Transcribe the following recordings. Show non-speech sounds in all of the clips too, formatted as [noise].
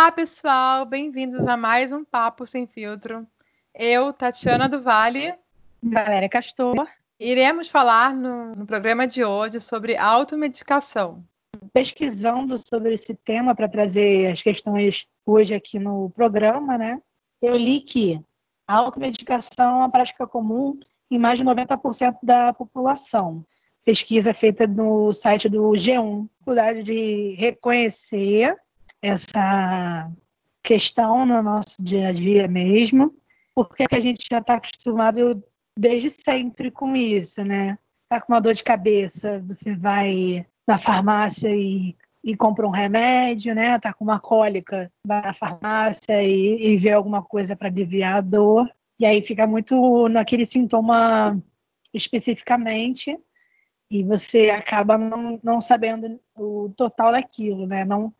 Olá, pessoal, bem-vindos a mais um Papo Sem Filtro. Eu, Tatiana do Vale. Valéria Castor. Iremos falar no, no programa de hoje sobre automedicação. Pesquisando sobre esse tema para trazer as questões hoje aqui no programa, né? Eu li que a automedicação é uma prática comum em mais de 90% da população. Pesquisa feita no site do G1, dificuldade de reconhecer essa questão no nosso dia a dia mesmo, porque a gente já está acostumado desde sempre com isso, né? Tá com uma dor de cabeça, você vai na farmácia e, e compra um remédio, né? Tá com uma cólica, vai na farmácia e, e vê alguma coisa para aliviar a dor. E aí fica muito naquele sintoma especificamente e você acaba não, não sabendo o total daquilo, né? Não,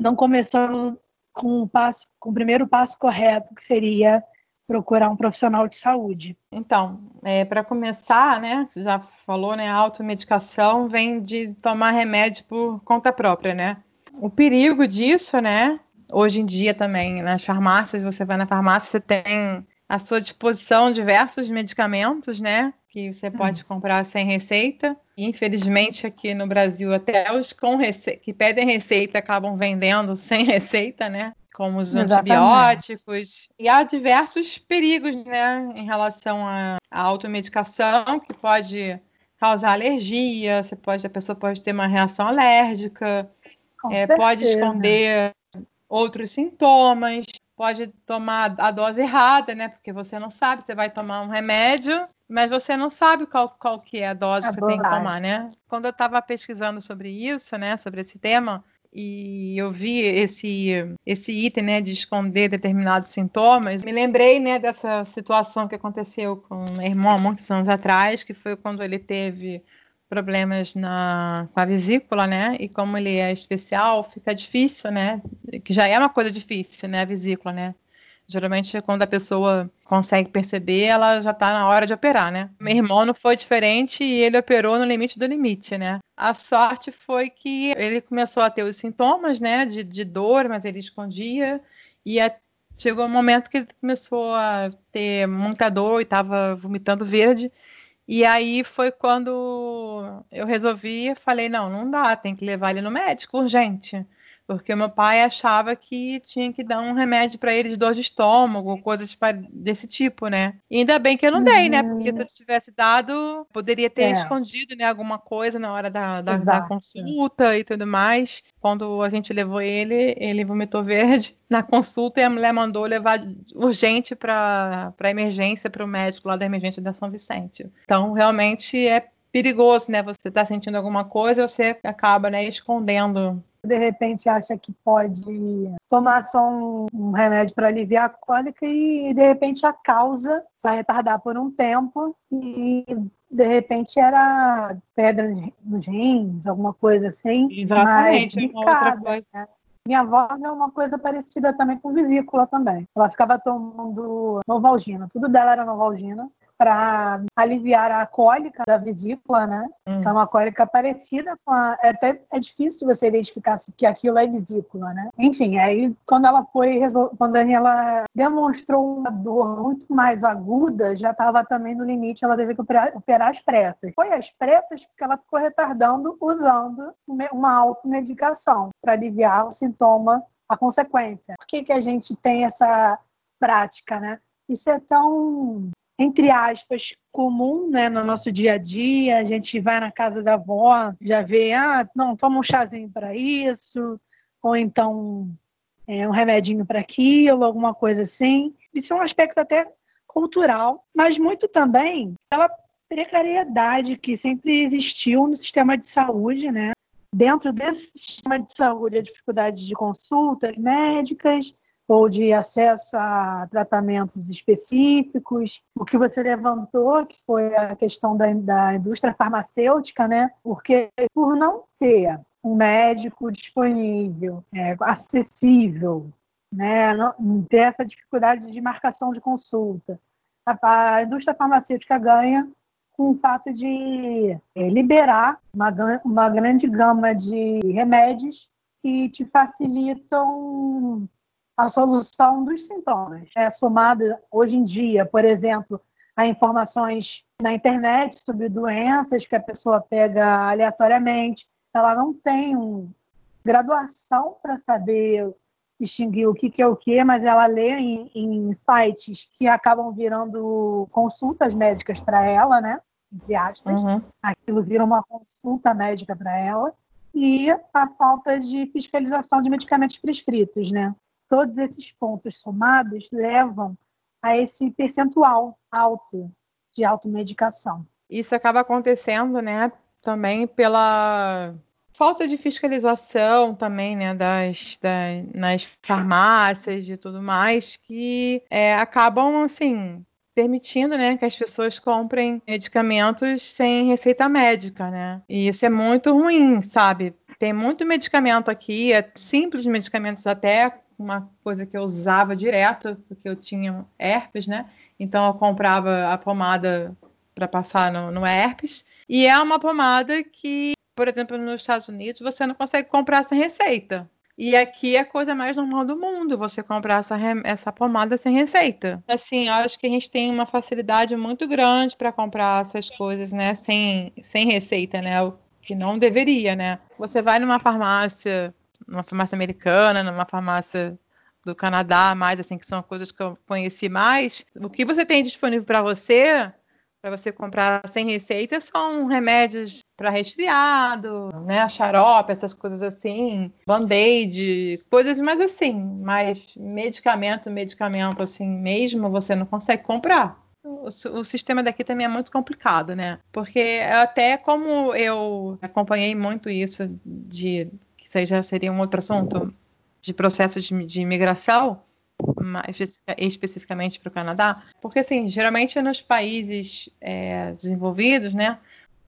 não começando com o passo, com o primeiro passo correto, que seria procurar um profissional de saúde. Então, é, para começar, né, você já falou, né, a automedicação vem de tomar remédio por conta própria, né? O perigo disso, né, hoje em dia também, nas farmácias, você vai na farmácia, você tem à sua disposição diversos medicamentos, né, que você pode comprar sem receita. Infelizmente, aqui no Brasil, até os com rece... que pedem receita acabam vendendo [laughs] sem receita, né? como os Exatamente. antibióticos. E há diversos perigos, né, em relação à, à automedicação, que pode causar alergia, você pode, a pessoa pode ter uma reação alérgica, é, pode esconder outros sintomas, pode tomar a dose errada, né? Porque você não sabe, você vai tomar um remédio, mas você não sabe qual, qual que é a dose a que você tem que tomar, né? Quando eu estava pesquisando sobre isso, né, sobre esse tema, e eu vi esse, esse item né, de esconder determinados sintomas, me lembrei né, dessa situação que aconteceu com o meu irmão há muitos anos atrás, que foi quando ele teve problemas na, com a vesícula, né? E como ele é especial, fica difícil, né? Que já é uma coisa difícil, né? A vesícula, né? Geralmente, quando a pessoa consegue perceber, ela já está na hora de operar, né? Meu irmão não foi diferente e ele operou no limite do limite, né? A sorte foi que ele começou a ter os sintomas, né, de, de dor, mas ele escondia. E a, chegou um momento que ele começou a ter muita dor e estava vomitando verde. E aí foi quando eu resolvi, falei, não, não dá, tem que levar ele no médico urgente porque meu pai achava que tinha que dar um remédio para ele de dor de estômago, coisas desse tipo, né? E ainda bem que eu não dei, né? Porque se eu tivesse dado, poderia ter é. escondido né, alguma coisa na hora da, da, da, consulta e tudo mais. Quando a gente levou ele, ele vomitou verde [laughs] na consulta e a mulher mandou levar urgente para a emergência, para o médico lá da emergência da São Vicente. Então, realmente é perigoso, né? Você está sentindo alguma coisa, você acaba né, escondendo de repente acha que pode tomar só um, um remédio para aliviar a cólica e de repente a causa vai retardar por um tempo e de repente era pedra nos rins, alguma coisa assim. Exatamente, mas, outra coisa. Né? Minha avó é uma coisa parecida também com vesícula também. Ela ficava tomando Novalgina, tudo dela era Novalgina para aliviar a cólica da vesícula, né? Hum. Que é uma cólica parecida com a. É até é difícil você identificar que aquilo é vesícula, né? Enfim, aí quando ela foi. Quando ela demonstrou uma dor muito mais aguda, já estava também no limite, ela teve que operar, operar as pressas. Foi as pressas que ela ficou retardando usando uma automedicação para aliviar o sintoma, a consequência. Por que, que a gente tem essa prática, né? Isso é tão entre aspas, comum né, no nosso dia a dia. A gente vai na casa da avó, já vê, ah, não, toma um chazinho para isso, ou então é, um remedinho para aquilo, alguma coisa assim. Isso é um aspecto até cultural, mas muito também pela precariedade que sempre existiu no sistema de saúde, né? Dentro desse sistema de saúde, a dificuldade de consultas médicas, ou de acesso a tratamentos específicos. O que você levantou, que foi a questão da, da indústria farmacêutica, né? Porque por não ter um médico disponível, é, acessível, né? Não, ter essa dificuldade de marcação de consulta, a, a indústria farmacêutica ganha com o fato de é, liberar uma, uma grande gama de remédios que te facilitam a solução dos sintomas. É somada hoje em dia, por exemplo, a informações na internet sobre doenças que a pessoa pega aleatoriamente. Ela não tem um, graduação para saber distinguir o que, que é o que, mas ela lê em, em sites que acabam virando consultas médicas para ela, né? Entre aspas. Uhum. Aquilo vira uma consulta médica para ela. E a falta de fiscalização de medicamentos prescritos, né? Todos esses pontos somados levam a esse percentual alto de automedicação. Isso acaba acontecendo, né, também pela falta de fiscalização também, né, das, das nas farmácias e tudo mais, que é, acabam, assim, permitindo, né, que as pessoas comprem medicamentos sem receita médica, né? E isso é muito ruim, sabe? Tem muito medicamento aqui, é simples medicamentos até, uma coisa que eu usava direto, porque eu tinha herpes, né? Então eu comprava a pomada para passar no, no herpes. E é uma pomada que por exemplo, nos Estados Unidos, você não consegue comprar sem receita. E aqui é a coisa mais normal do mundo você comprar essa, essa pomada sem receita. Assim, eu acho que a gente tem uma facilidade muito grande para comprar essas coisas, né, sem, sem receita, né? O que não deveria, né? Você vai numa farmácia, numa farmácia americana, numa farmácia do Canadá, mais assim, que são coisas que eu conheci mais. O que você tem disponível para você para você comprar sem receita são remédios para resfriado, né, xarope, essas coisas assim, band-aid, coisas mais assim, mas medicamento, medicamento assim mesmo, você não consegue comprar. O, sistema daqui também é muito complicado, né? Porque até como eu acompanhei muito isso de isso aí já seria um outro assunto de processo de, de imigração, mais especificamente para o Canadá, porque assim, geralmente nos países é, desenvolvidos, né,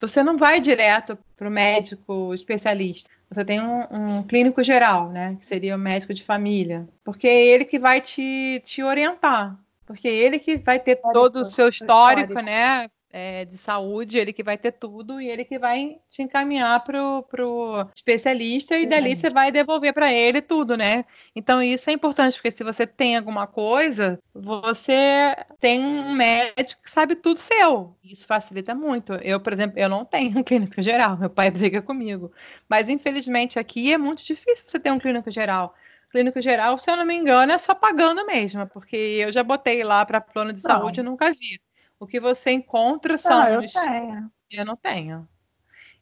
você não vai direto para o médico especialista. Você tem um, um, clínico geral, né, que seria o médico de família, porque é ele que vai te, te orientar, porque é ele que vai ter todo o seu histórico, histórico. né, é, de saúde, ele que vai ter tudo e ele que vai te encaminhar pro, pro especialista e dali você vai devolver para ele tudo, né? Então isso é importante, porque se você tem alguma coisa, você tem um médico que sabe tudo seu. Isso facilita muito. Eu, por exemplo, eu não tenho um [laughs] clínico geral, meu pai briga comigo. Mas infelizmente aqui é muito difícil você ter um clínico geral clínico geral, se eu não me engano, é só pagando mesmo, porque eu já botei lá para plano de não. saúde e nunca vi. O que você encontra são. Ah, eu os... tenho. Eu não tenho.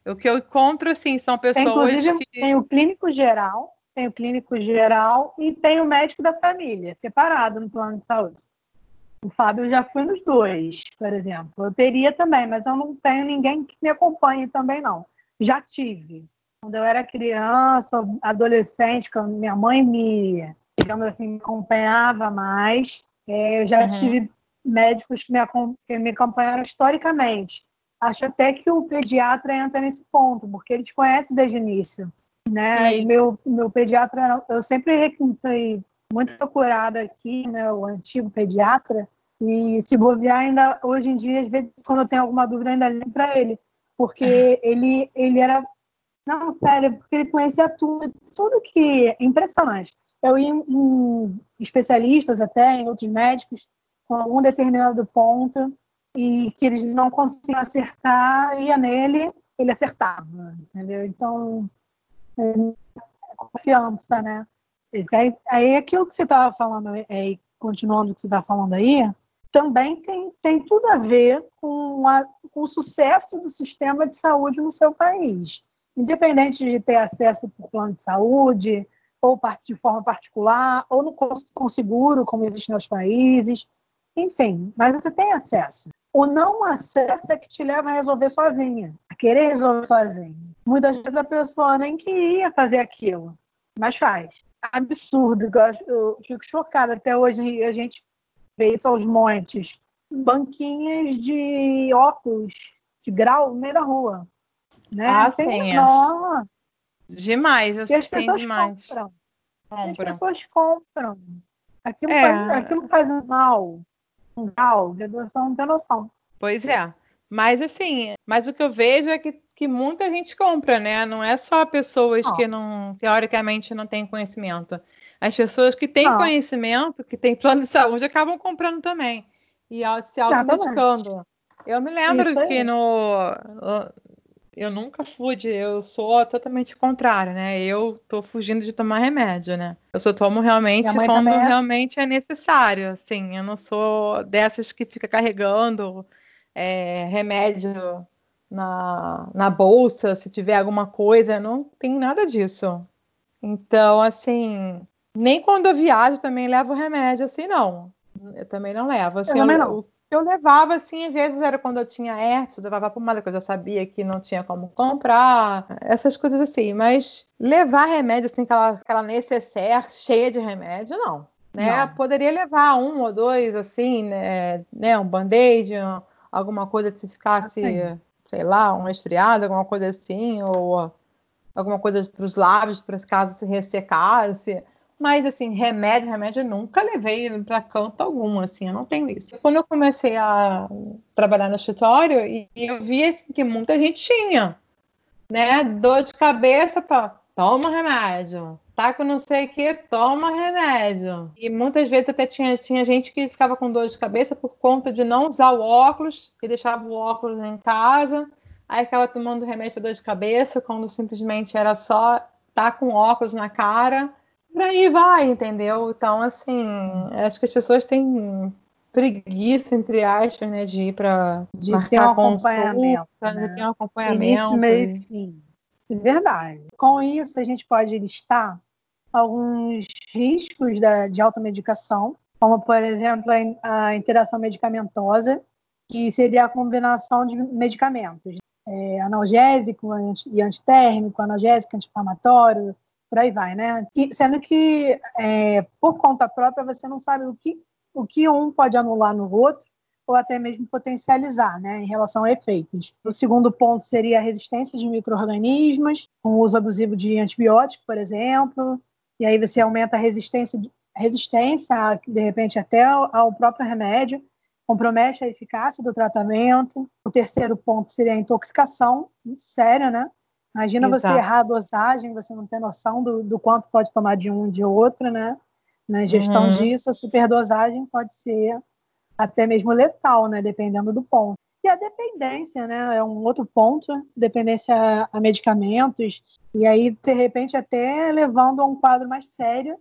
O que eu encontro, assim, são pessoas que. Tem o clínico geral, tem o clínico geral e tem o médico da família, separado no plano de saúde. O Fábio já foi nos dois, por exemplo. Eu teria também, mas eu não tenho ninguém que me acompanhe também, não. Já tive. Quando eu era criança, adolescente, quando minha mãe me, digamos assim, me acompanhava mais, é, eu já uhum. tive médicos que me, que me acompanharam historicamente. Acho até que o pediatra entra nesse ponto, porque ele te conhece desde o início. Né? E meu, meu pediatra, eu sempre fui muito procurada aqui, né, o antigo pediatra, e se bobear ainda, hoje em dia, às vezes, quando eu tenho alguma dúvida, ainda ligo para ele, porque [laughs] ele, ele era, não, sério, porque ele conhecia tudo, tudo que, impressionante. Eu ia em, em especialistas até, em outros médicos, com algum determinado ponto e que eles não conseguiam acertar, ia nele, ele acertava, entendeu? Então, é confiança, né? Aí, aí aquilo que você estava falando, aí, continuando o que você está falando aí, também tem, tem tudo a ver com, a, com o sucesso do sistema de saúde no seu país. Independente de ter acesso por plano de saúde, ou de forma particular, ou no, com seguro, como existe nos países, enfim, mas você tem acesso. O não acesso é que te leva a resolver sozinha, a querer resolver sozinha. Muitas vezes a pessoa nem queria fazer aquilo, mas faz. Absurdo, eu fico chocada. Até hoje a gente vê isso aos montes. Banquinhas de óculos de grau no meio da rua. Né? Ah, tem. Demais, eu sei demais. Compram. compram. As pessoas compram. Aquilo, é. faz, aquilo faz mal grau de não tem noção. Pois é. Mas assim, mas o que eu vejo é que, que muita gente compra, né? Não é só pessoas não. que não, teoricamente, não têm conhecimento. As pessoas que têm ah. conhecimento, que têm plano de saúde, acabam comprando também. E se automedicando. Eu me lembro que no. Eu nunca fui de. Eu sou totalmente contrário, né? Eu tô fugindo de tomar remédio, né? Eu só tomo realmente quando é. realmente é necessário. Assim, eu não sou dessas que fica carregando é, remédio na, na bolsa, se tiver alguma coisa, não tem nada disso. Então, assim, nem quando eu viajo também levo remédio, assim, não. Eu também não levo. Assim, eu também não. O que eu levava, assim, às vezes era quando eu tinha herpes, eu levava pomada, que eu já sabia que não tinha como comprar, essas coisas assim. Mas levar remédio, assim, aquela, aquela necessaire cheia de remédio, não. Né? Não. Poderia levar um ou dois, assim, né? né? Um band-aid, alguma coisa se ficasse, assim. sei lá, um resfriado, alguma coisa assim, ou alguma coisa para os lábios, para caso se ressecasse. Mas, assim, remédio, remédio, eu nunca levei para canto algum, assim, eu não tenho isso. Quando eu comecei a trabalhar no escritório, e eu vi assim, que muita gente tinha, né? Dor de cabeça, tá, toma remédio tá com não sei o que, toma remédio. E muitas vezes até tinha, tinha gente que ficava com dor de cabeça por conta de não usar o óculos, que deixava o óculos em casa, aí ficava tomando remédio para dor de cabeça, quando simplesmente era só tá com óculos na cara. Por aí vai, entendeu? Então, assim, acho que as pessoas têm preguiça, entre aspas, né, de ir para de ter um acompanhamento, consulta, né? de ter um acompanhamento. Início, meio e fim. Verdade. Com isso, a gente pode listar alguns riscos da, de automedicação, como, por exemplo, a, a interação medicamentosa, que seria a combinação de medicamentos, é, analgésico e antitérmico, analgésico, anti-inflamatório, por aí vai, né? E, sendo que, é, por conta própria, você não sabe o que, o que um pode anular no outro, ou até mesmo potencializar, né, em relação a efeitos. O segundo ponto seria a resistência de micro-organismos, com o uso abusivo de antibióticos, por exemplo, e aí você aumenta a resistência, resistência de repente até ao, próprio remédio, compromete a eficácia do tratamento. O terceiro ponto seria a intoxicação, séria, né? Imagina Exato. você errar a dosagem, você não ter noção do, do quanto pode tomar de um e de outro, né? Na gestão uhum. disso, a superdosagem pode ser até mesmo letal, né? Dependendo do ponto. E a dependência, né? É um outro ponto, dependência a medicamentos, e aí, de repente, até levando a um quadro mais sério,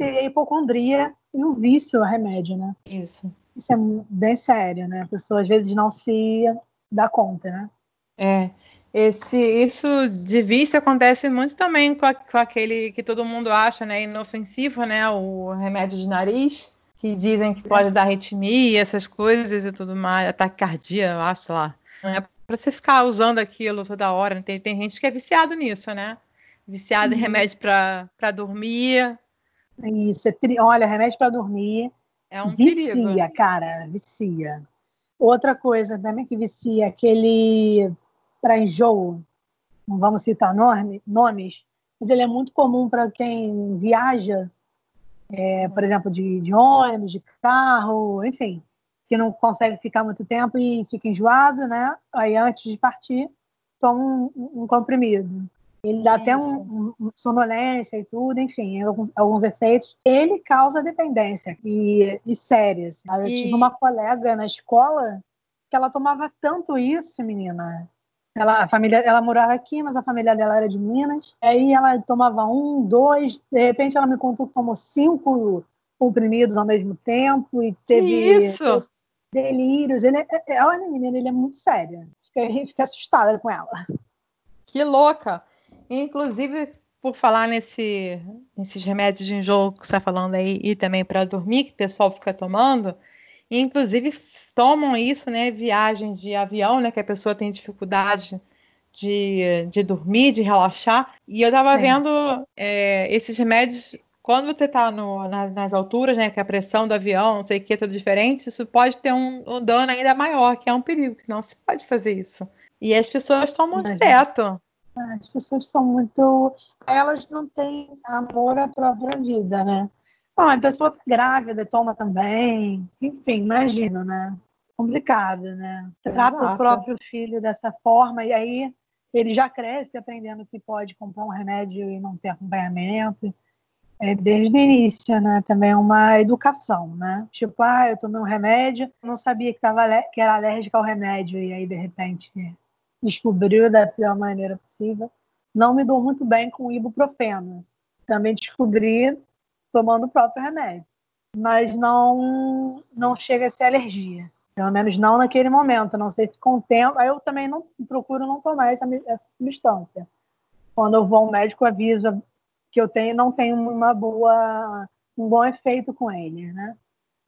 seria a hipocondria e o vício a remédio, né? Isso. Isso é bem sério, né? A pessoa às vezes não se dá conta, né? É. Esse, isso de vício acontece muito também com, a, com aquele que todo mundo acha né, inofensivo, né? O remédio de nariz que dizem que pode dar arritmia, essas coisas e tudo mais, ataque cardíaco, eu acho lá. Não é para você ficar usando aquilo toda hora. Né? Tem, tem gente que é viciado nisso, né? Viciado uhum. em remédio para dormir. Isso, é tri... olha, remédio para dormir. É um vicia, perigo. cara, vicia. Outra coisa também que vicia, aquele para enjoo, não vamos citar nome, nomes, mas ele é muito comum para quem viaja é, por exemplo, de, de, ônibus, de carro, enfim, que não consegue ficar muito tempo e fica enjoado, né? Aí antes de partir, toma um, um comprimido. Ele dá Isso. até um, um, sonolência e tudo, enfim, alguns, alguns, efeitos. Ele causa dependência e, e sérias. Eu e... tive uma colega na escola que ela tomava tanto isso, menina, ela, a família, ela morava aqui, mas a família dela era de Minas. Aí ela tomava um, dois, de repente ela me contou que tomou cinco comprimidos ao mesmo tempo e teve isso? delírios. Ele é, é, olha, menina, ele é muito séria. A gente fica assustada com ela. Que louca! Inclusive, por falar nesse, nesses remédios de enjoo que você está falando aí, e também para dormir, que o pessoal fica tomando, inclusive tomam isso, né? Viagem de avião, né? Que a pessoa tem dificuldade de, de dormir, de relaxar. E eu estava vendo é, esses remédios. Quando você está nas, nas, alturas, né, que a pressão do avião, não sei o que, é tudo diferente, isso pode ter um, um, dano ainda maior, que é um perigo, que não se pode fazer isso. E as pessoas tomam Imagina. direto. As pessoas são muito. Elas não têm amor à própria vida, né? Bom, a pessoa tá grávida toma também. Enfim, imagina, né? Complicado, né? Trata Exato. o próprio filho dessa forma e aí ele já cresce aprendendo que pode comprar um remédio e não ter acompanhamento. é desde o início, né? Também é uma educação, né? Tipo, ah, eu tomei um remédio, não sabia que, tava, que era alérgica ao remédio, e aí, de repente, descobriu da pior maneira possível. Não me dou muito bem com ibuprofeno. Também descobri tomando o próprio remédio. Mas não, não chega a ser alergia. Pelo menos não naquele momento. Não sei se com o tempo. Aí eu também não procuro não tomar essa, essa substância. Quando eu vou ao médico, avisa que eu tenho, não tenho uma boa, um bom efeito com ele, né?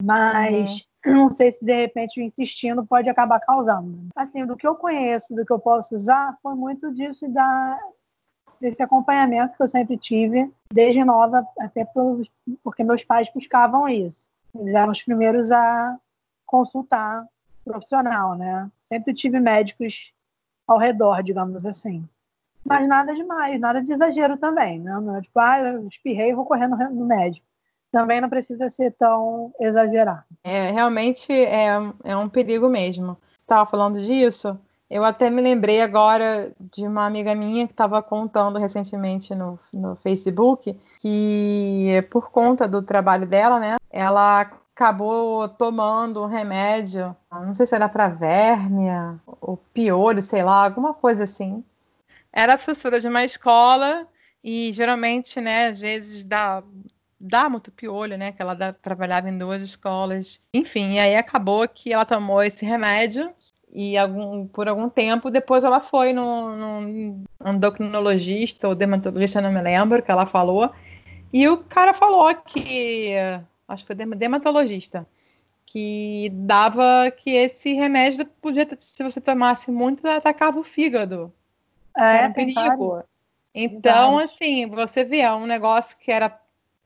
Mas uhum. não sei se de repente insistindo pode acabar causando. Assim, do que eu conheço, do que eu posso usar, foi muito disso da desse acompanhamento que eu sempre tive desde nova, até por, porque meus pais buscavam isso. Eles eram os primeiros a consultar profissional, né? Sempre tive médicos ao redor, digamos assim. Mas nada demais, nada de exagero também. Né? Não é tipo, ah, eu espirrei e vou correndo no médico. Também não precisa ser tão exagerado. É, realmente é, é um perigo mesmo. Estava falando disso, eu até me lembrei agora de uma amiga minha que estava contando recentemente no, no Facebook que, por conta do trabalho dela, né, ela acabou tomando um remédio, não sei se era para vérmia ou piolho, sei lá, alguma coisa assim era professora de uma escola e geralmente, né, às vezes dá, dá muito piolho, né, que ela dá, trabalhava em duas escolas. Enfim, e aí acabou que ela tomou esse remédio e algum, por algum tempo depois ela foi no, no endocrinologista ou dermatologista, não me lembro, que ela falou, e o cara falou que, acho que foi dermatologista, que dava que esse remédio podia, se você tomasse muito, atacava o fígado. É, era um perigo. Então, assim, você vê, é um negócio que era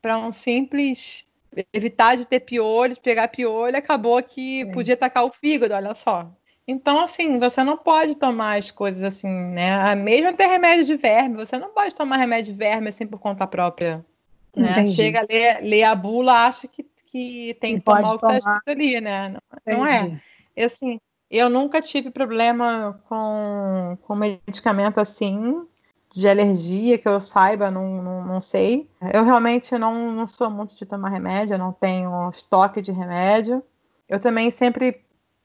para um simples evitar de ter piolho, de pegar piolho, acabou que Sim. podia atacar o fígado, olha só. Então, assim, você não pode tomar as coisas assim, né? Mesmo ter remédio de verme, você não pode tomar remédio de verme assim por conta própria. Né? Chega, lê, lê a bula, acha que, que tem que tomar o que está ali, né? Não, não é. E, assim, eu nunca tive problema com, com medicamento assim, de alergia, que eu saiba, não, não, não sei. Eu realmente não, não sou muito de tomar remédio, eu não tenho estoque de remédio. Eu também sempre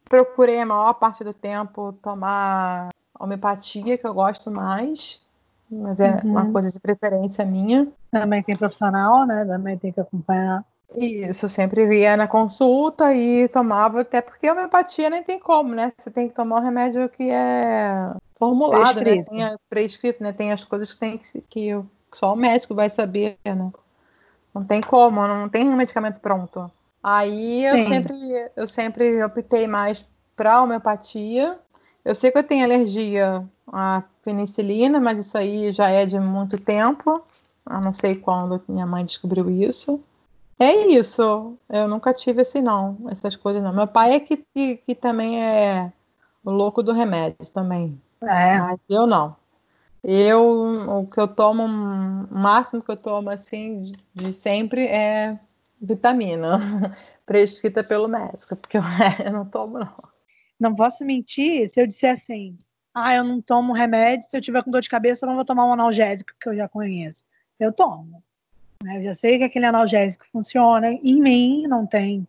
procurei a maior parte do tempo tomar homeopatia, que eu gosto mais, mas é uhum. uma coisa de preferência minha. Também tem profissional, né? Também tem que acompanhar isso, eu sempre ia na consulta e tomava, até porque a homeopatia nem tem como, né? Você tem que tomar o remédio que é formulado, né? prescrito. né? Tem prescrito, né? Tem as coisas que tem que, que só o médico vai saber, né? Não tem como, não tem um medicamento pronto. Aí eu sempre, eu sempre optei mais para homeopatia. Eu sei que eu tenho alergia à penicilina, mas isso aí já é de muito tempo. Eu não sei quando minha mãe descobriu isso. É isso. Eu nunca tive assim, não. Essas coisas não. Meu pai é que, que, que também é o louco do remédio também. É. Mas eu não. Eu, o que eu tomo, o máximo que eu tomo assim de, de sempre é vitamina, [laughs] prescrita pelo médico, porque eu, [laughs] eu não tomo, não. Não posso mentir se eu disser assim, ah, eu não tomo remédio, se eu tiver com dor de cabeça, eu não vou tomar um analgésico que eu já conheço. Eu tomo. Né? Eu já sei que aquele analgésico funciona, em mim não tem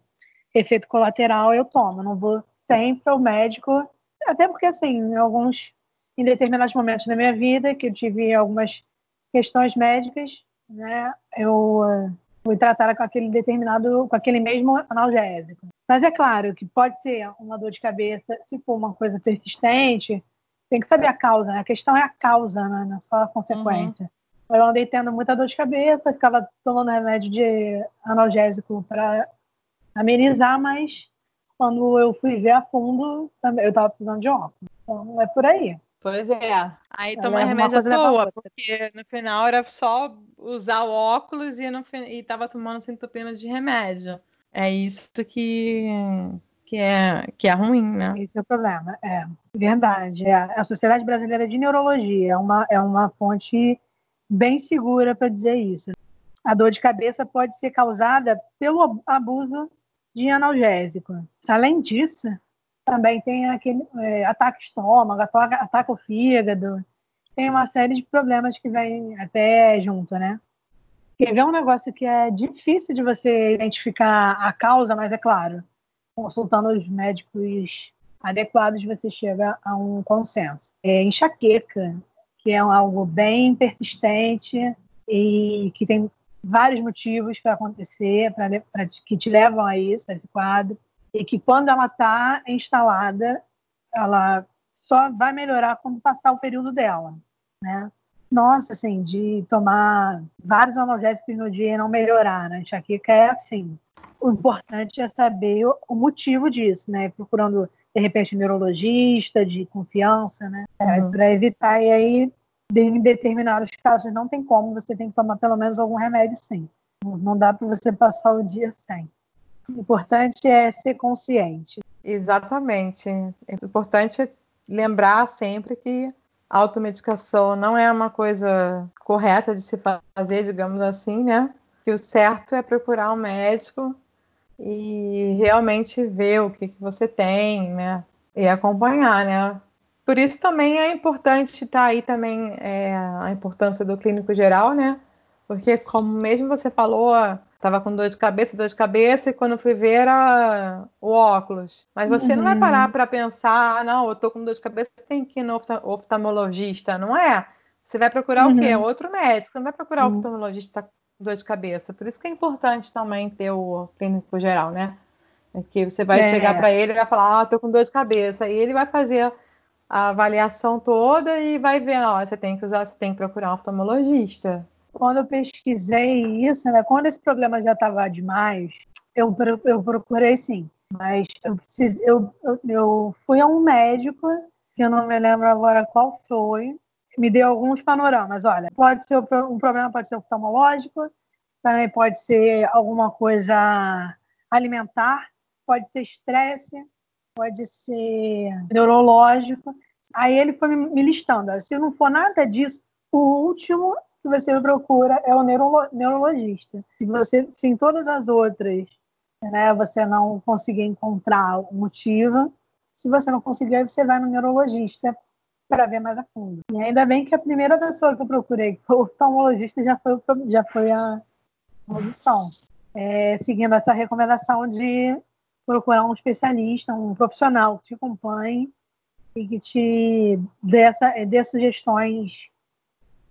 efeito colateral, eu tomo. não vou sempre ao médico, até porque, assim, alguns, em determinados momentos da minha vida, que eu tive algumas questões médicas, né, eu fui tratada com aquele determinado, com aquele mesmo analgésico. Mas é claro que pode ser uma dor de cabeça, se for uma coisa persistente, tem que saber a causa, né? A questão é a causa, né? não é só a consequência. Uhum. Eu andei tendo muita dor de cabeça, ficava tomando remédio de analgésico para amenizar, mas quando eu fui ver a fundo, eu estava precisando de óculos. Então é por aí. Pois é. Aí tomar remédio à toa, porque no final era só usar o óculos e, no, e tava tomando sintopina de remédio. É isso que, que, é, que é ruim, né? Esse é o problema. É, verdade. É. A Sociedade Brasileira de Neurologia é uma, é uma fonte bem segura para dizer isso. A dor de cabeça pode ser causada pelo abuso de analgésico. Além disso, também tem aquele é, ataque estômago, ataque o fígado, tem uma série de problemas que vêm até junto, né? Quer ver um negócio que é difícil de você identificar a causa, mas é claro, consultando os médicos adequados, você chega a um consenso. É enxaqueca, que é algo bem persistente e que tem vários motivos para acontecer, pra, que te levam a isso, a esse quadro, e que quando ela está instalada, ela só vai melhorar quando passar o período dela, né? Nossa, assim, de tomar vários analgésicos no dia e não melhorar, né? Enxaqueca é assim. O importante é saber o motivo disso, né? Procurando, de repente, um neurologista de confiança, né? Uhum. Para evitar, e aí, em determinados casos, não tem como, você tem que tomar pelo menos algum remédio, sim. Não dá para você passar o dia sem. O importante é ser consciente. Exatamente. É importante lembrar sempre que a automedicação não é uma coisa correta de se fazer, digamos assim, né? Que o certo é procurar um médico e realmente ver o que, que você tem, né? E acompanhar, né? Por isso também é importante estar tá aí também é, a importância do clínico geral, né? Porque como mesmo você falou, Tava com dor de cabeça, dor de cabeça, e quando fui ver era o óculos. Mas você uhum. não vai uhum. parar para pensar, ah, não, eu tô com dor de cabeça, tem que ir no oftalmologista, não é? Você vai procurar uhum. o quê? Uhum. Outro médico, você não vai procurar uhum. o oftalmologista com dor de cabeça. Por isso que é importante também ter o clínico geral, né? É que você vai é. chegar para ele e vai falar, ah, tô com dor de cabeça. E ele vai fazer a avaliação toda e vai ver, ó, você tem que usar, você tem que procurar um oftalmologista quando eu pesquisei isso, né, quando esse problema já estava demais, eu, eu procurei sim. Mas eu, eu, eu, eu fui a um médico, que eu não me lembro agora qual foi, me deu alguns panoramas. Olha, pode ser um problema, pode ser oftalmológico, também pode ser alguma coisa alimentar, pode ser estresse, pode ser neurológico. Aí ele foi me listando. Se não for nada disso, o último que você procura é o neurolo neurologista. Se você, se em todas as outras, né, você não conseguir encontrar o motivo, se você não conseguir, você vai no neurologista para ver mais a fundo. E ainda bem que a primeira pessoa que eu procurei, que o oftalmologista, já foi, já foi a audição. É, seguindo essa recomendação de procurar um especialista, um profissional que te acompanhe e que te dê, essa, dê sugestões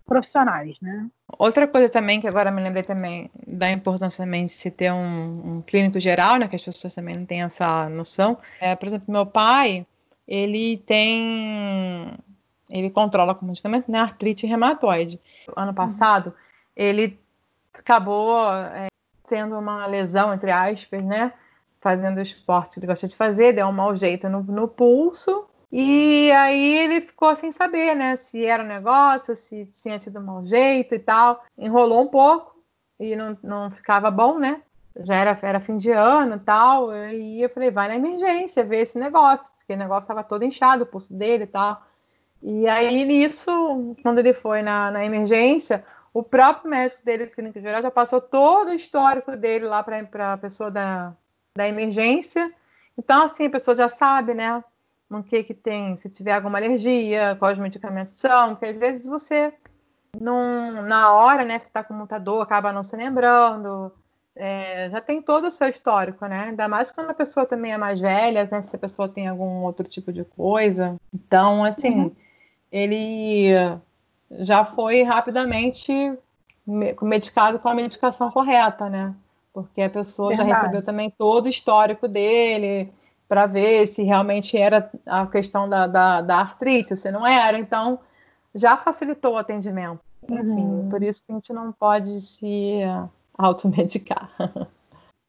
profissionais, né? Outra coisa também que agora me lembrei também da importância também de se ter um, um, clínico geral, né? Que as pessoas também não têm essa noção. É, por exemplo, meu pai, ele tem, ele controla com medicamento, né? Artrite reumatoide. Ano uhum. passado, uhum. ele acabou é, tendo uma lesão entre aspas, né? Fazendo o esporte que ele gosta de fazer, deu um mau jeito no, no pulso e aí ele ficou sem saber, né, se era um negócio, se tinha sido um mau jeito e tal. Enrolou um pouco e não, não ficava bom, né? Já era, era fim de ano e tal. E eu falei, vai na emergência ver esse negócio, porque o negócio estava todo inchado, o pulso dele e tal. E aí, nisso, quando ele foi na, na emergência, o próprio médico dele, de clínica geral, já passou todo o histórico dele lá para a pessoa da, da emergência. Então, assim, a pessoa já sabe, né? No que que tem, se tiver alguma alergia, quais medicamentos são, porque às vezes você não, na hora, né, se está com muita dor, acaba não se lembrando, é, já tem todo o seu histórico, né? Ainda mais quando a pessoa também é mais velha, né? Se a pessoa tem algum outro tipo de coisa. Então, assim, uhum. ele já foi rapidamente medicado com a medicação correta, né? Porque a pessoa Verdade. já recebeu também todo o histórico dele, para ver se realmente era a questão da, da, da, artrite, se não era. Então, já facilitou o atendimento. Enfim, uhum. por isso que a gente não pode se automedicar. [laughs]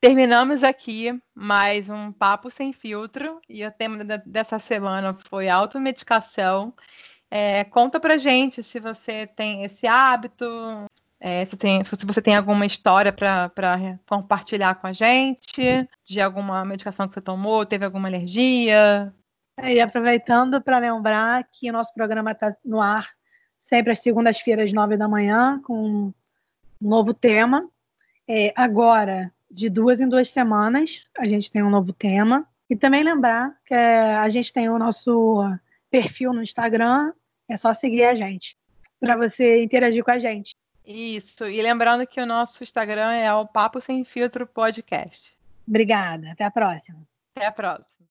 Terminamos aqui mais um Papo Sem Filtro e o tema dessa semana foi automedicação. É, conta pra gente se você tem esse hábito, é, se, tem, se você tem alguma história para compartilhar com a gente, de alguma medicação que você tomou, teve alguma alergia. É, e aproveitando para lembrar que o nosso programa está no ar sempre às segundas-feiras, nove da manhã, com um novo tema. É, agora, de duas em duas semanas, a gente tem um novo tema. E também lembrar que é, a gente tem o nosso perfil no Instagram, é só seguir a gente, para você interagir com a gente. Isso, e lembrando que o nosso Instagram é o Papo Sem Filtro Podcast. Obrigada, até a próxima. Até a próxima.